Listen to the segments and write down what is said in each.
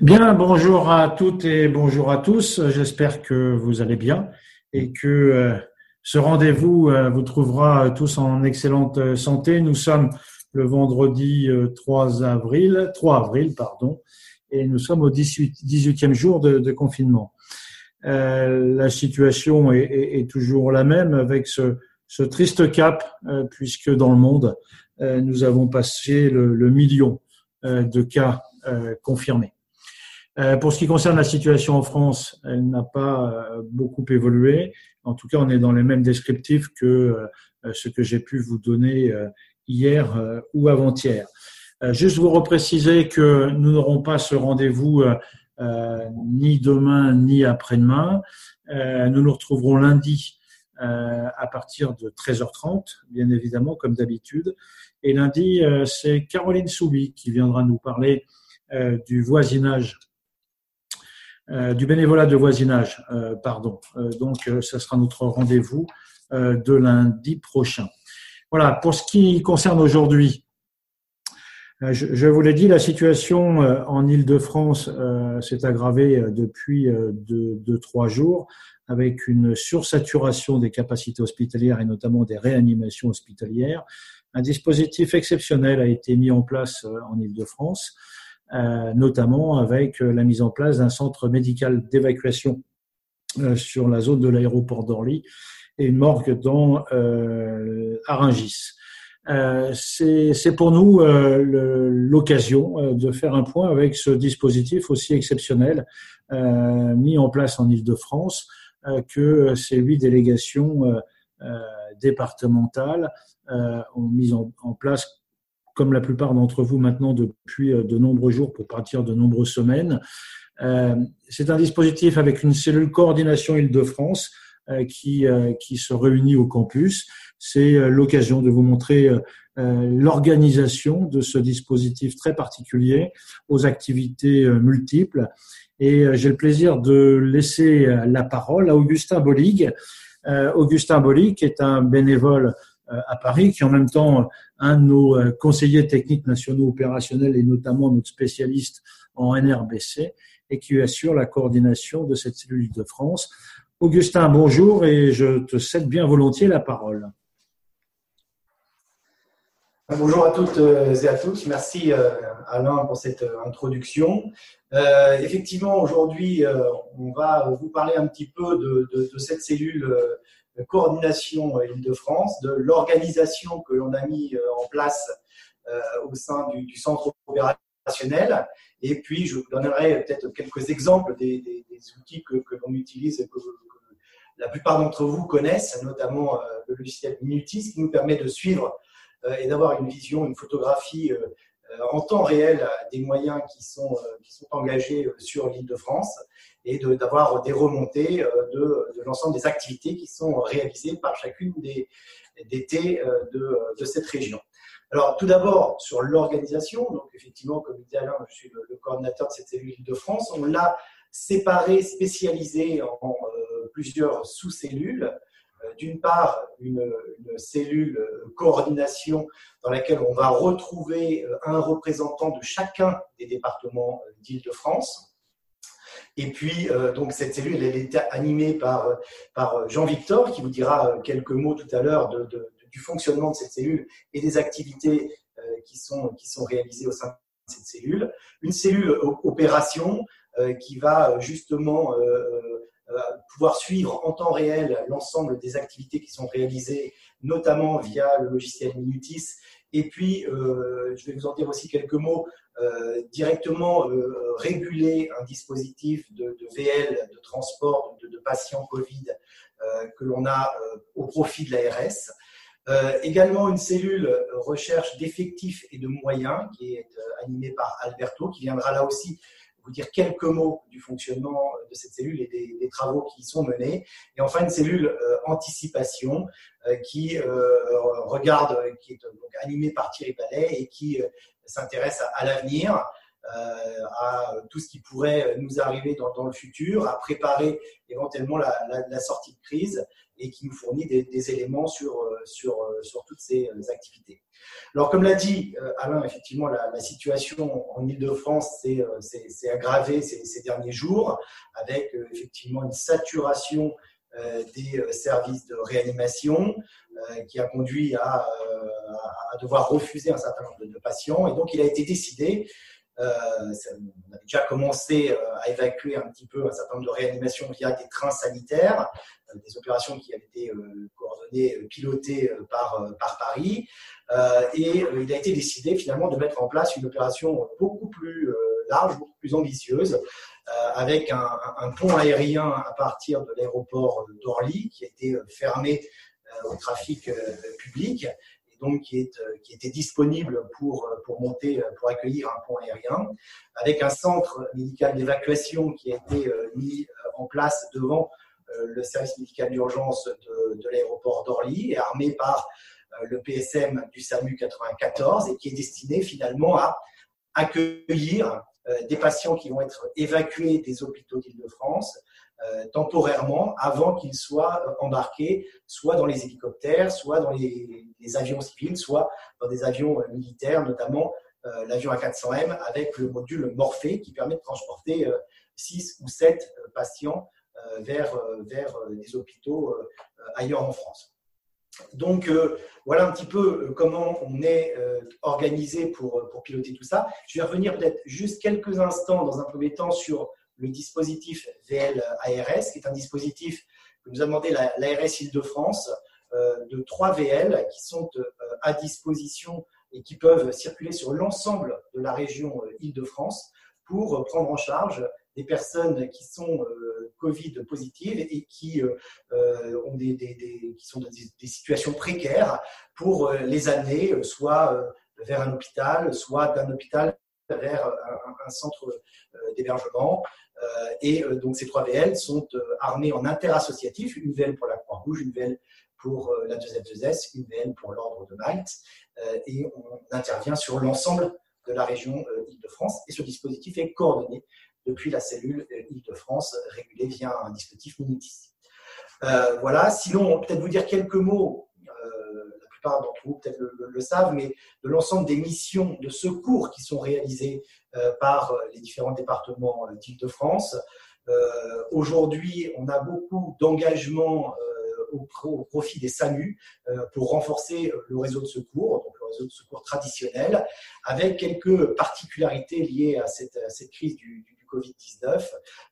Bien, bonjour à toutes et bonjour à tous. J'espère que vous allez bien et que euh, ce rendez-vous euh, vous trouvera tous en excellente santé. Nous sommes le vendredi 3 euh, avril, 3 avril, pardon, et nous sommes au 18, 18e jour de, confinement. Euh, la situation est, toujours la même avec ce, triste cap, euh, puisque dans le monde, euh, nous avons passé le million de cas confirmés. Pour ce qui concerne la situation en France, elle n'a pas beaucoup évolué. En tout cas, on est dans les mêmes descriptifs que ce que j'ai pu vous donner hier euh, ou avant-hier. Euh, juste vous repréciser que nous n'aurons pas ce rendez-vous euh, ni demain ni après-demain. nous nous retrouverons lundi à partir de 13h30, bien évidemment, comme d'habitude. Et lundi, c'est Caroline Soubi qui viendra nous parler du voisinage, du bénévolat de voisinage, pardon. donc, ce sera notre rendez-vous de lundi prochain. Voilà, pour ce qui concerne aujourd'hui, euh, je, vous l'ai dit, la situation euh, en Ile-de-France euh, s'est aggravée depuis deux, trois jours avec une sursaturation des capacités hospitalières et notamment des réanimations hospitalières. Un dispositif exceptionnel a été mis en place en Ile-de-France, notamment avec la mise en place d'un centre médical d'évacuation sur la zone de l'aéroport d'Orly et une morgue dans euh, Aringis. Euh, c'est pour nous euh, l'occasion euh, de faire un point avec ce dispositif aussi exceptionnel euh, mis en place en Ile-de-France que ces huit délégations départementales ont mis en, place, comme la plupart d'entre vous maintenant depuis de nombreux jours pour partir de nombreuses semaines. C'est un dispositif avec une cellule coordination Ile-de-France euh, qui, euh, qui se réunit au campus. C'est euh, l'occasion de vous montrer l'organisation de ce dispositif très particulier aux activités multiples. Et j'ai le plaisir de laisser la parole à Augustin Bolig. Augustin Bolig est un bénévole à Paris, qui est en même temps un de nos conseillers techniques nationaux opérationnels et notamment notre spécialiste en NRBC et qui assure la coordination de cette cellule de France. Augustin, bonjour et je te cède bien volontiers la parole. Bonjour à toutes euh, et à tous. Merci euh, Alain pour cette euh, introduction. effectivement, aujourd'hui, on va vous parler un petit peu de, cette cellule coordination Île-de-France, de l'organisation que l'on a mis en place au sein du, centre opérationnel. Et puis, je vous donnerai peut-être quelques exemples des, outils que, que l'on utilise, que, la plupart d'entre vous connaissent, notamment euh, le logiciel Minutis, qui nous permet de suivre euh, et d'avoir une vision, une photographie euh, en temps réel des moyens qui sont, qui sont engagés sur l'île de France et d'avoir des remontées de, de l'ensemble des activités qui sont réalisées par chacune des, des T de, de cette région. Alors, tout d'abord, sur l'organisation, donc effectivement, comme dit Alain, je suis le, coordinateur de cette cellule de France, on l'a séparé, spécialisé en plusieurs sous-cellules. Euh, d'une part, une, cellule coordination dans laquelle on va retrouver euh, un représentant de chacun des départements euh, d'Île-de-France. Et puis, donc, cette cellule, elle est animée par, par Jean-Victor, qui vous dira quelques mots tout à l'heure du fonctionnement de cette cellule et des activités qui, sont, qui sont réalisées au sein de cette cellule. Une cellule opération qui va justement euh, pouvoir suivre en temps réel l'ensemble des activités qui sont réalisées, notamment via le logiciel Minutis. Et puis, euh, je vais vous en dire aussi quelques mots, euh, directement réguler un dispositif de, VL, de transport de, patients Covid que l'on a au profit de l'ARS. Euh, également une cellule recherche d'effectifs et de moyens qui est animée par Alberto, qui viendra là aussi vous dire quelques mots du fonctionnement de cette cellule et des, travaux qui y sont menés. Et enfin, une cellule euh, anticipation euh, qui euh, regarde, qui est donc animée par Thierry Palais et qui s'intéresse à, l'avenir. À tout ce qui pourrait nous arriver dans, le futur, à préparer éventuellement la, sortie de crise et qui nous fournit des, éléments sur, sur, sur toutes ces activités. Alors, comme l'a dit Alain, effectivement, la, situation en Ile-de-France s'est aggravée ces, derniers jours avec effectivement une saturation euh, des euh, services de réanimation euh, qui a conduit à, devoir refuser un certain nombre de, patients. Et donc, il a été décidé on avait déjà commencé à évacuer un petit peu un certain nombre de réanimations via des trains sanitaires, des opérations qui avaient été coordonnées, pilotées par, par Paris. Et il a été décidé finalement de mettre en place une opération beaucoup plus large, beaucoup plus ambitieuse, euh, avec un, pont aérien à partir de l'aéroport d'Orly qui a été euh, fermé euh, au trafic public donc qui, est, qui était disponible pour, pour monter, pour accueillir un pont aérien, avec un centre médical d'évacuation qui a été mis en place devant le service médical d'urgence de, de l'aéroport d'Orly armé par le PSM du SAMU 94 et qui est destiné finalement à accueillir euh, des patients qui vont être évacués des hôpitaux d'Île-de-France euh, temporairement avant qu'ils soient euh, embarqués soit dans les hélicoptères, soit dans les, avions civils, soit dans des avions militaires, notamment l'avion A400M avec le module Morphée qui permet de transporter 6 ou 7 patients vers, vers des hôpitaux ailleurs en France. Donc euh, voilà un petit peu euh, comment on est euh, organisé pour, pour piloter tout ça. Je vais revenir peut-être juste quelques instants dans un premier temps sur le dispositif VL-ARS, qui est un dispositif que nous a demandé l'ARS Île-de-France, de trois VL qui sont à disposition et qui peuvent circuler sur l'ensemble de la région Île-de-France pour prendre en charge des personnes qui sont euh, Covid positives et qui, euh, euh, ont des, qui sont dans des, situations précaires pour les amener soit vers un hôpital, soit d'un hôpital vers un, centre d'hébergement. et donc ces trois VL sont armés en interassociatif, une VL pour la Croix-Rouge, une VL pour la 2F2S, une VL pour l'Ordre de Malte, et on intervient sur l'ensemble de la région Île-de-France. Et ce dispositif est coordonné depuis la cellule Île-de-France régulée via un dispositif Minitis. Euh, voilà, sinon, peut-être vous dire quelques mots, euh, la plupart d'entre vous peut-être le, savent, mais de l'ensemble des missions de secours qui sont réalisées euh, par les différents départements d'Île-de-France. Aujourd'hui, on a beaucoup d'engagements au, profit des SAMU pour renforcer le réseau de secours, donc le réseau de secours traditionnel, avec quelques particularités liées à cette, crise du, Covid-19,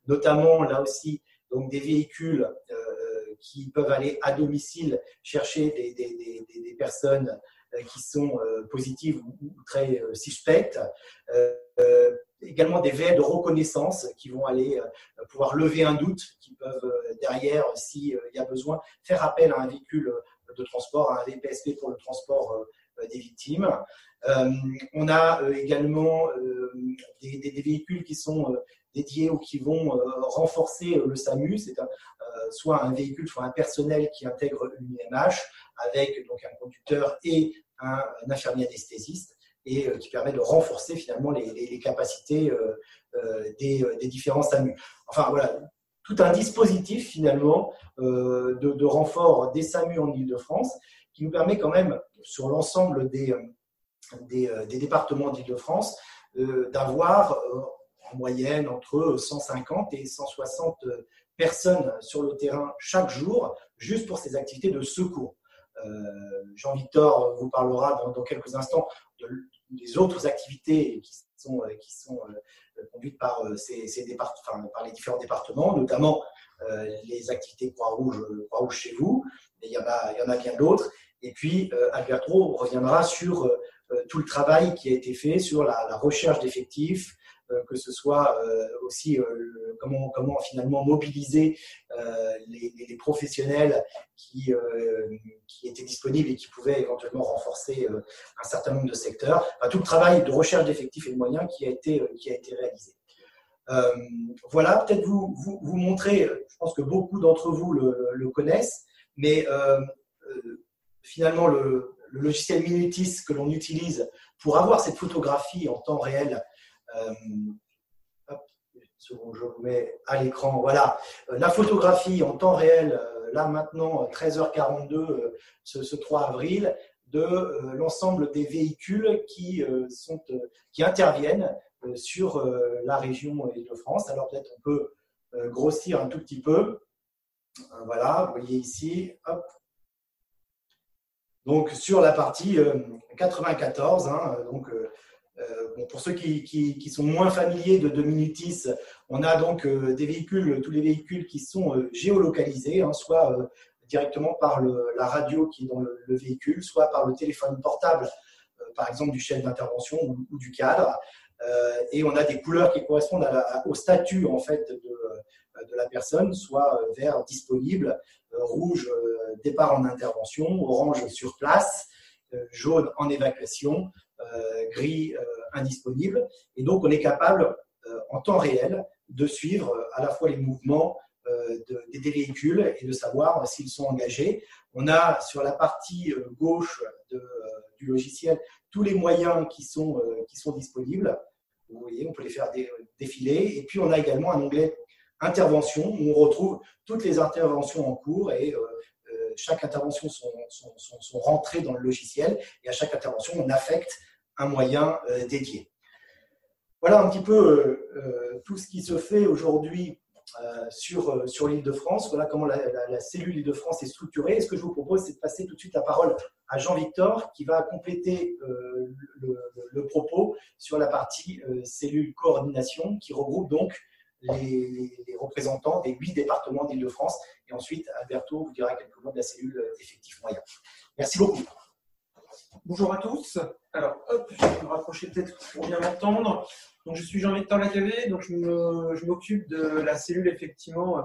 notamment là aussi donc des véhicules euh, qui peuvent aller à domicile chercher des, personnes euh, qui sont euh, positives ou, très suspectes. également des VL de reconnaissance qui vont aller pouvoir lever un doute, qui peuvent derrière, s'il y a besoin, faire appel à un véhicule de transport, à un VPSP pour le transport des victimes. Euh, on a euh, également euh, des, véhicules qui sont dédiés ou qui vont renforcer le SAMU. C'est soit un véhicule, soit un personnel qui intègre une IMH avec donc un conducteur et un, infirmier anesthésiste et qui permet de renforcer finalement les, capacités des, différents SAMU. Enfin voilà, tout un dispositif finalement de, de, renfort des SAMU en Ile-de-France qui nous permet quand même sur l'ensemble des, euh, des, départements d'Île-de-France euh, d'avoir euh, en moyenne entre 150 et 160 personnes sur le terrain chaque jour, juste pour ces activités de secours. Jean-Victor vous parlera dans, quelques instants des autres activités qui sont, qui sont conduites par, ces, par les différents départements, notamment les activités Croix-Rouge Croix chez vous, mais il y il y en a bien d'autres. Et puis, Alberto reviendra sur euh, tout le travail qui a été fait sur la, recherche d'effectifs, euh, que ce soit euh, aussi comment, finalement mobiliser les, professionnels qui, étaient disponibles et qui pouvaient éventuellement renforcer un certain nombre de secteurs. tout le travail de recherche d'effectifs et de moyens qui a été, qui a été réalisé. voilà, peut-être vous, vous, vous, montrer, je pense que beaucoup d'entre vous le, connaissent, mais finalement le, logiciel Minutis que l'on utilise pour avoir cette photographie en temps réel je vous mets à l'écran. Voilà, la photographie en temps réel, là maintenant, 13h42, ce, 3 avril, de l'ensemble des véhicules qui, sont, qui interviennent sur la région Île-de-France. Alors peut-être on peut grossir un tout petit peu. Voilà, vous voyez ici, hop, donc sur la partie 94, euh, hein, donc euh, euh, pour ceux qui, sont moins familiers de, Minutis, on a donc tous les véhicules qui sont géolocalisés, hein, soit directement par la radio qui est dans le, véhicule, soit par le téléphone portable, par exemple du chef d'intervention ou, du cadre. et on a des couleurs qui correspondent au statut en fait de la personne, soit vert disponible, rouge départ en intervention, orange sur place, euh, jaune en évacuation, euh, gris euh, indisponible. Et donc, on est capable, en temps réel, de suivre à la fois les mouvements des véhicules et de savoir s'ils sont engagés. On a sur la partie gauche du logiciel tous les moyens qui sont, qui sont disponibles. Vous voyez, on peut les faire défiler. Et puis, on a également un onglet intervention où on retrouve toutes les interventions en cours et chaque intervention sont, sont, rentrées dans le logiciel et à chaque intervention, on affecte un moyen euh, dédié. Voilà un petit peu euh, euh, tout ce qui se fait aujourd'hui sur, sur l'île de France. Voilà comment la, cellule Île-de-France est structurée. Et ce que je vous propose, c'est de passer tout de suite la parole à Jean-Victor qui va compléter le, propos sur la partie cellule coordination qui regroupe donc les, représentants des huit départements d'Île-de-France. Et ensuite, Alberto vous dira quelques mots de la cellule effectif moyen. Merci beaucoup. Bonjour à tous. Alors, hop, je vais me rapprocher peut-être pour bien m'entendre. Donc, je suis Jean-Victor Lacavé, donc je m'occupe de la cellule effectivement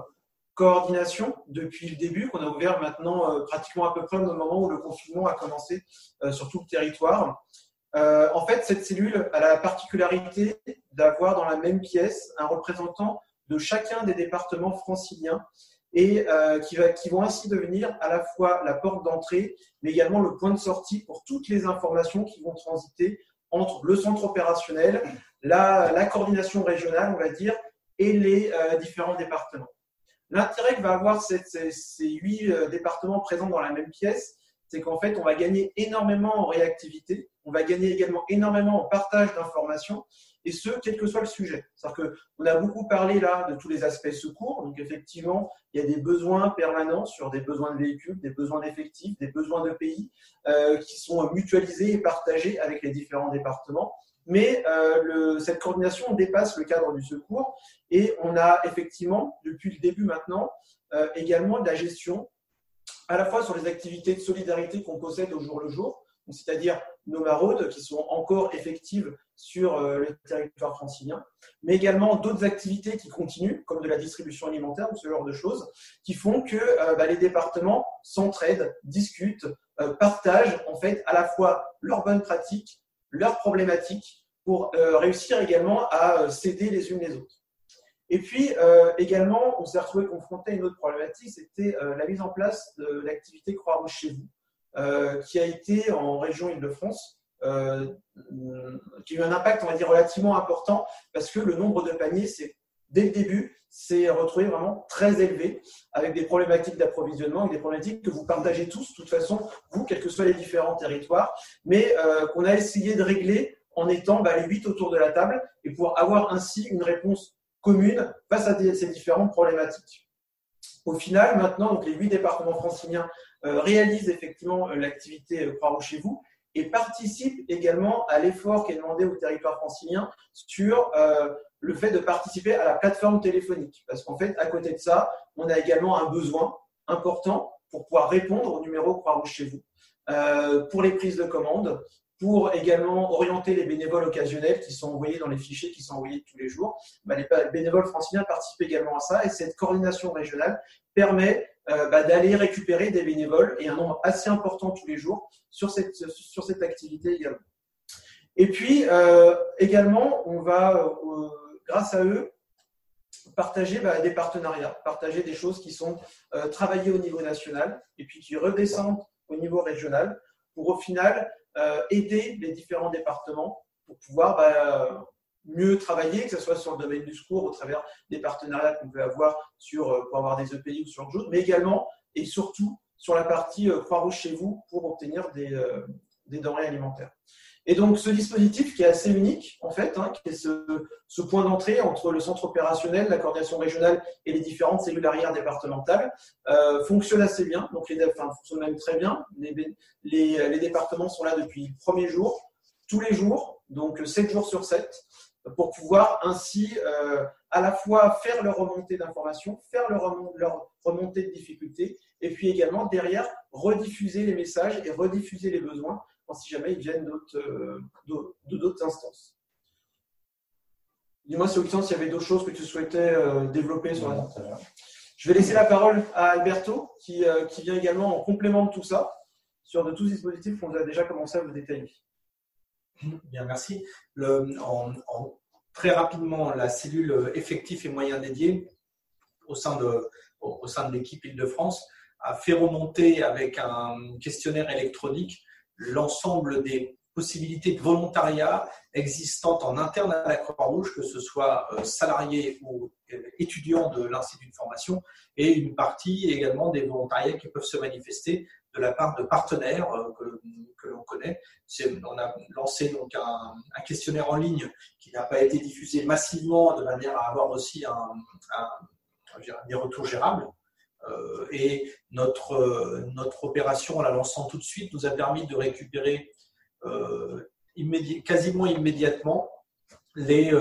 coordination depuis le début, qu'on a ouvert maintenant euh, pratiquement à peu près au moment où le confinement a commencé euh, sur tout le territoire. Euh, en fait, cette cellule a la particularité d'avoir dans la même pièce un représentant de chacun des départements franciliens et euh, qui, vont ainsi devenir à la fois la porte d'entrée, mais également le point de sortie pour toutes les informations qui vont transiter entre le centre opérationnel, la, coordination régionale, on va dire, et les euh, différents départements. L'intérêt que va avoir ces, huit départements présents dans la même pièce, c'est qu'en fait, on va gagner énormément en réactivité, on va gagner également énormément en partage d'informations, et ce, quel que soit le sujet. C'est-à-dire qu'on a beaucoup parlé là de tous les aspects secours, donc effectivement, il y a des besoins permanents sur des besoins de véhicules, des besoins d'effectifs, des besoins de pays euh, qui sont mutualisés et partagés avec les différents départements. Mais euh, cette coordination dépasse le cadre du secours et on a effectivement, depuis le début maintenant, euh, également de la gestion à la fois sur les activités de solidarité qu'on possède au jour le jour, c'est-à-dire nos maraudes qui sont encore effectives sur euh, le territoire francilien, mais également d'autres activités qui continuent, comme de la distribution alimentaire ou ce genre de choses, qui font que euh, bah, les départements s'entraident, discutent, euh, partagent en fait à la fois leurs bonnes pratiques, leurs problématiques, pour réussir également à s'aider les unes les autres. Et puis également, on s'est retrouvé confronté à une autre problématique, c'était la mise en place de l'activité Croix-Rouge chez vous, qui a été en région Île-de-France, euh, qui a eu un impact, on va dire, relativement important parce que le nombre de paniers, c'est dès le début, s'est retrouvé vraiment très élevé avec des problématiques d'approvisionnement des problématiques que vous partagez tous, de toute façon, vous, quels que soient les différents territoires, mais euh, qu'on a essayé de régler en étant bah, les huit autour de la table et pour avoir ainsi une réponse commune face à ces différentes problématiques. Au final, maintenant, donc, les huit départements franciliens euh, réalise effectivement euh, l'activité euh, Croix-Rouge chez vous et participe également à l'effort qui est demandé au territoire francilien sur le fait de participer à la plateforme téléphonique. Parce qu'en fait, à côté de ça, on a également un besoin important pour pouvoir répondre au numéro Croix-Rouge chez vous. pour les prises de commandes, pour également orienter les bénévoles occasionnels qui sont envoyés dans les fichiers qui sont envoyés tous les jours. Bah, les bénévoles franciliens participent également à ça et cette coordination régionale permet euh, bah, d'aller récupérer des bénévoles et un nombre assez important tous les jours sur cette, sur cette activité également. Et puis euh, également, on va, euh, grâce à eux, partager bah, des partenariats, partager des choses qui sont travaillées au niveau national et puis qui redescendent au niveau régional pour au final aider les différents départements pour pouvoir bah, mieux travailler, que ce soit sur le domaine du secours, au travers des partenariats qu'on peut avoir sur, euh, pour avoir des EPI ou sur le jeu, mais également et surtout sur la partie euh, Croix-Rouge chez vous pour obtenir des, euh, des denrées alimentaires. Et donc, ce dispositif qui est assez unique, en fait, hein, qui est ce, point d'entrée entre le centre opérationnel, la coordination régionale et les différentes cellules arrière départementales, fonctionne assez bien. Donc, les, enfin, fonctionne même très bien. Les, les, les, départements sont là depuis le premier jour, tous les jours, donc 7 jours sur 7, pour pouvoir ainsi euh, à la fois faire leur remontée d'informations, faire leur, leur remontée de difficultés, et puis également derrière rediffuser les messages et rediffuser les besoins si jamais ils viennent euh, d'autres instances. Dis-moi, s'il y avait d'autres choses que tu souhaitais euh, développer sur la. Je vais laisser la parole à Alberto, qui, euh, qui vient également en complément de tout ça, sur de tous les dispositifs qu'on a déjà commencé à vous détailler. Bien, merci. Très rapidement, la cellule effectif et moyens dédiés au sein de, au sein de l'équipe Île-de-France a fait remonter avec un questionnaire électronique l'ensemble des possibilités de volontariat existantes en interne à la Croix-Rouge, que ce soit euh, salariés ou euh, étudiants de l'Institut de formation, et une partie également des volontariats qui peuvent se manifester de la part de partenaires euh, que, l'on connaît. On a lancé donc un, questionnaire en ligne qui n'a pas été diffusé massivement de manière à avoir aussi des retours gérables. Euh, et notre, euh, notre opération, en la lançant tout de suite, nous a permis de récupérer euh, quasiment immédiatement les,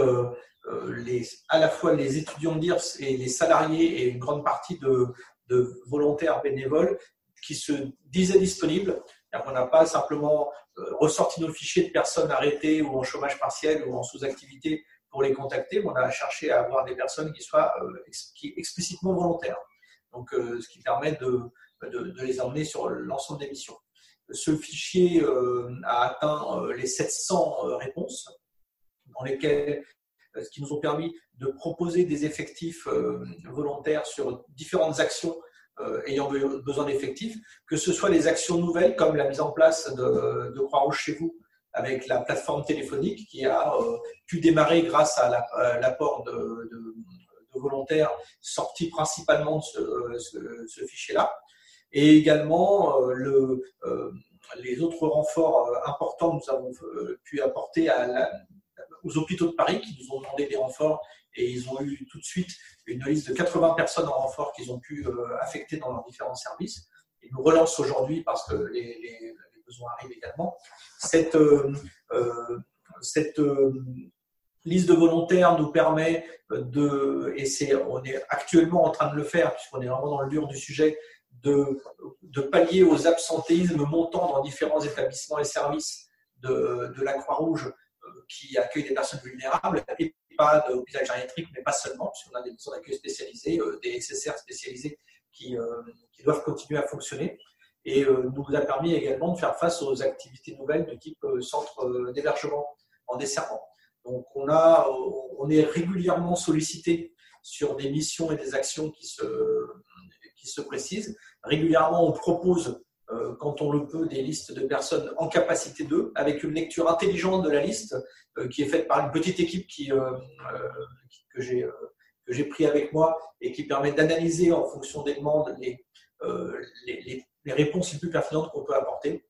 les, à la fois les étudiants d'IRS et les salariés et une grande partie de volontaires bénévoles qui se disaient disponibles. On n'a pas simplement ressorti nos fichiers de personnes arrêtées ou en chômage partiel ou en sous-activité pour les contacter, on a cherché à avoir des personnes qui soient qui, explicitement volontaires donc euh, ce qui permet de, les emmener sur l'ensemble des missions. Ce fichier euh, a atteint euh, les 700 réponses, dans lesquelles ce qui nous ont permis de proposer des effectifs volontaires sur différentes actions ayant besoin d'effectifs, que ce soit les actions nouvelles comme la mise en place de, de Croix-Rouge chez vous avec la plateforme téléphonique qui a pu démarrer grâce à l'apport de, volontaires sortis principalement de ce, euh, fichier-là. Et également, euh, le, euh, les autres renforts importants que nous avons pu apporter aux hôpitaux de Paris qui nous ont demandé des renforts et ils ont eu tout de suite une liste de 80 personnes en renfort qu'ils ont pu affecter dans leurs différents services. Ils nous relancent aujourd'hui parce que les, besoins arrivent également. Cette, cette liste de volontaires nous permet de, et c'est, on est actuellement en train de le faire, puisqu'on est vraiment dans le dur du sujet, de, pallier aux absentéismes montants dans différents établissements et services de, la Croix-Rouge euh, qui accueillent des personnes vulnérables pas d'hôpital gériatrique, mais pas seulement, puisqu'on a des maisons d'accueil spécialisées, euh, des SSR spécialisés qui, euh, qui, doivent continuer à fonctionner. Et nous a permis également de faire face aux activités nouvelles de type centre d'hébergement en desservant. Donc on, a, on est régulièrement sollicité sur des missions et des actions qui se, qui se précisent. Régulièrement, on propose, euh, quand on le peut, des listes de personnes en capacité d'eux, avec une lecture intelligente de la liste euh, qui est faite par une petite équipe qui, euh, que j'ai que j'ai pris avec moi et qui permet d'analyser en fonction des demandes les, les, les réponses les plus pertinentes qu'on peut apporter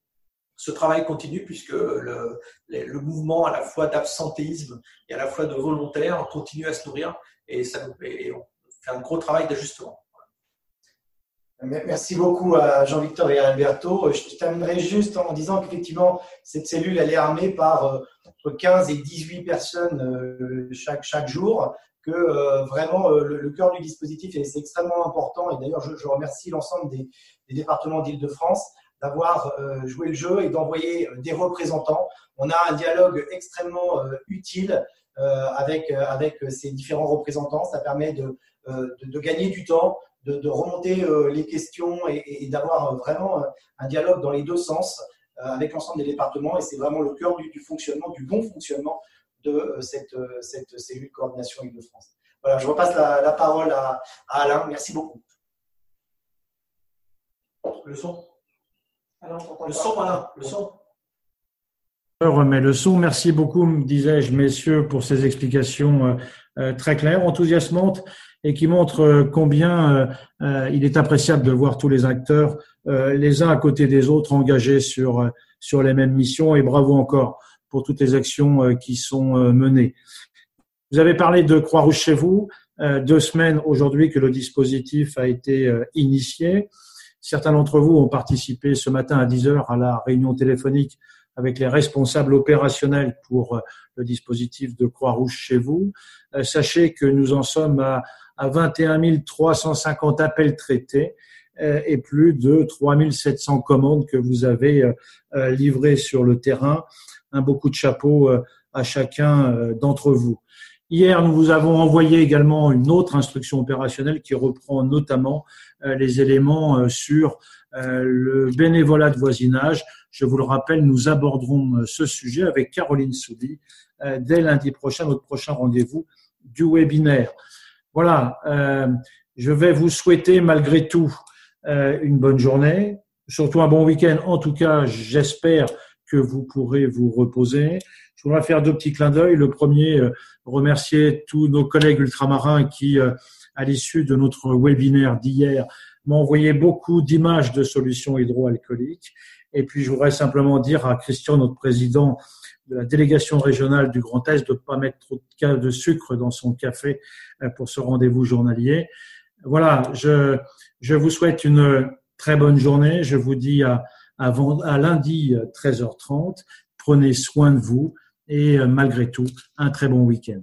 ce travail continue puisque le, le mouvement à la fois d'absentéisme et à la fois de volontaires continue à se nourrir et, ça nous, on fait un gros travail d'ajustement. Merci beaucoup à Jean-Victor et à Alberto. Je terminerai juste en disant qu'effectivement, cette cellule, elle est armée par euh, entre 15 et 18 personnes euh, chaque, chaque jour, que euh, vraiment le, cœur du dispositif est, extrêmement important. Et d'ailleurs, je, remercie l'ensemble des, départements d'Île-de-France d'avoir joué le jeu et d'envoyer des représentants. On a un dialogue extrêmement utile avec, avec ces différents représentants. Ça permet de, de, gagner du temps, de, remonter les questions et, d'avoir vraiment un dialogue dans les deux sens avec l'ensemble des départements. Et c'est vraiment le cœur du, fonctionnement, du bon fonctionnement de cette, cette cellule coordination Île-de-France. Voilà, je repasse la, parole à, à, Alain. Merci beaucoup. Le son le son, voilà, le son. mes leçons. Merci beaucoup, disais-je, messieurs, pour ces explications très claires, enthousiasmantes et qui montrent combien il est appréciable de voir tous les acteurs les uns à côté des autres engagés sur sur les mêmes missions et bravo encore pour toutes les actions qui sont menées. Vous avez parlé de Croix-Rouge chez vous. Euh, deux semaines aujourd'hui que le dispositif a été euh, initié. Certains d'entre vous ont participé ce matin à 10 heures à la réunion téléphonique avec les responsables opérationnels pour euh, le dispositif de Croix-Rouge chez vous. Sachez que nous en sommes à, à 21 350 appels traités et plus de 3 700 commandes que vous avez livrées sur le terrain. Un beau coup de chapeau à chacun d'entre vous. Hier, nous vous avons envoyé également une autre instruction opérationnelle qui reprend notamment euh, les éléments euh, sur euh, le bénévolat de voisinage. Je vous le rappelle, nous aborderons ce sujet avec Caroline Soubi dès lundi prochain, notre prochain rendez-vous du webinaire. Voilà, je vais vous souhaiter malgré tout une bonne journée, surtout un bon week-end. En tout cas, j'espère que vous pourrez vous reposer. Je voudrais faire deux petits clins d'œil. Le premier, euh, remercier tous nos collègues ultramarins qui, euh, à l'issue de notre webinaire d'hier, m'ont envoyé beaucoup d'images de solutions hydroalcooliques. Et puis, je voudrais simplement dire à Christian, notre président de la délégation régionale du Grand Est, de ne pas mettre trop de sucre dans son café euh, pour ce rendez-vous journalier. Voilà, je, je vous souhaite une très bonne journée. Je vous dis à, à, à lundi 13h30. Prenez soin de vous et euh, malgré tout, un très bon week-end.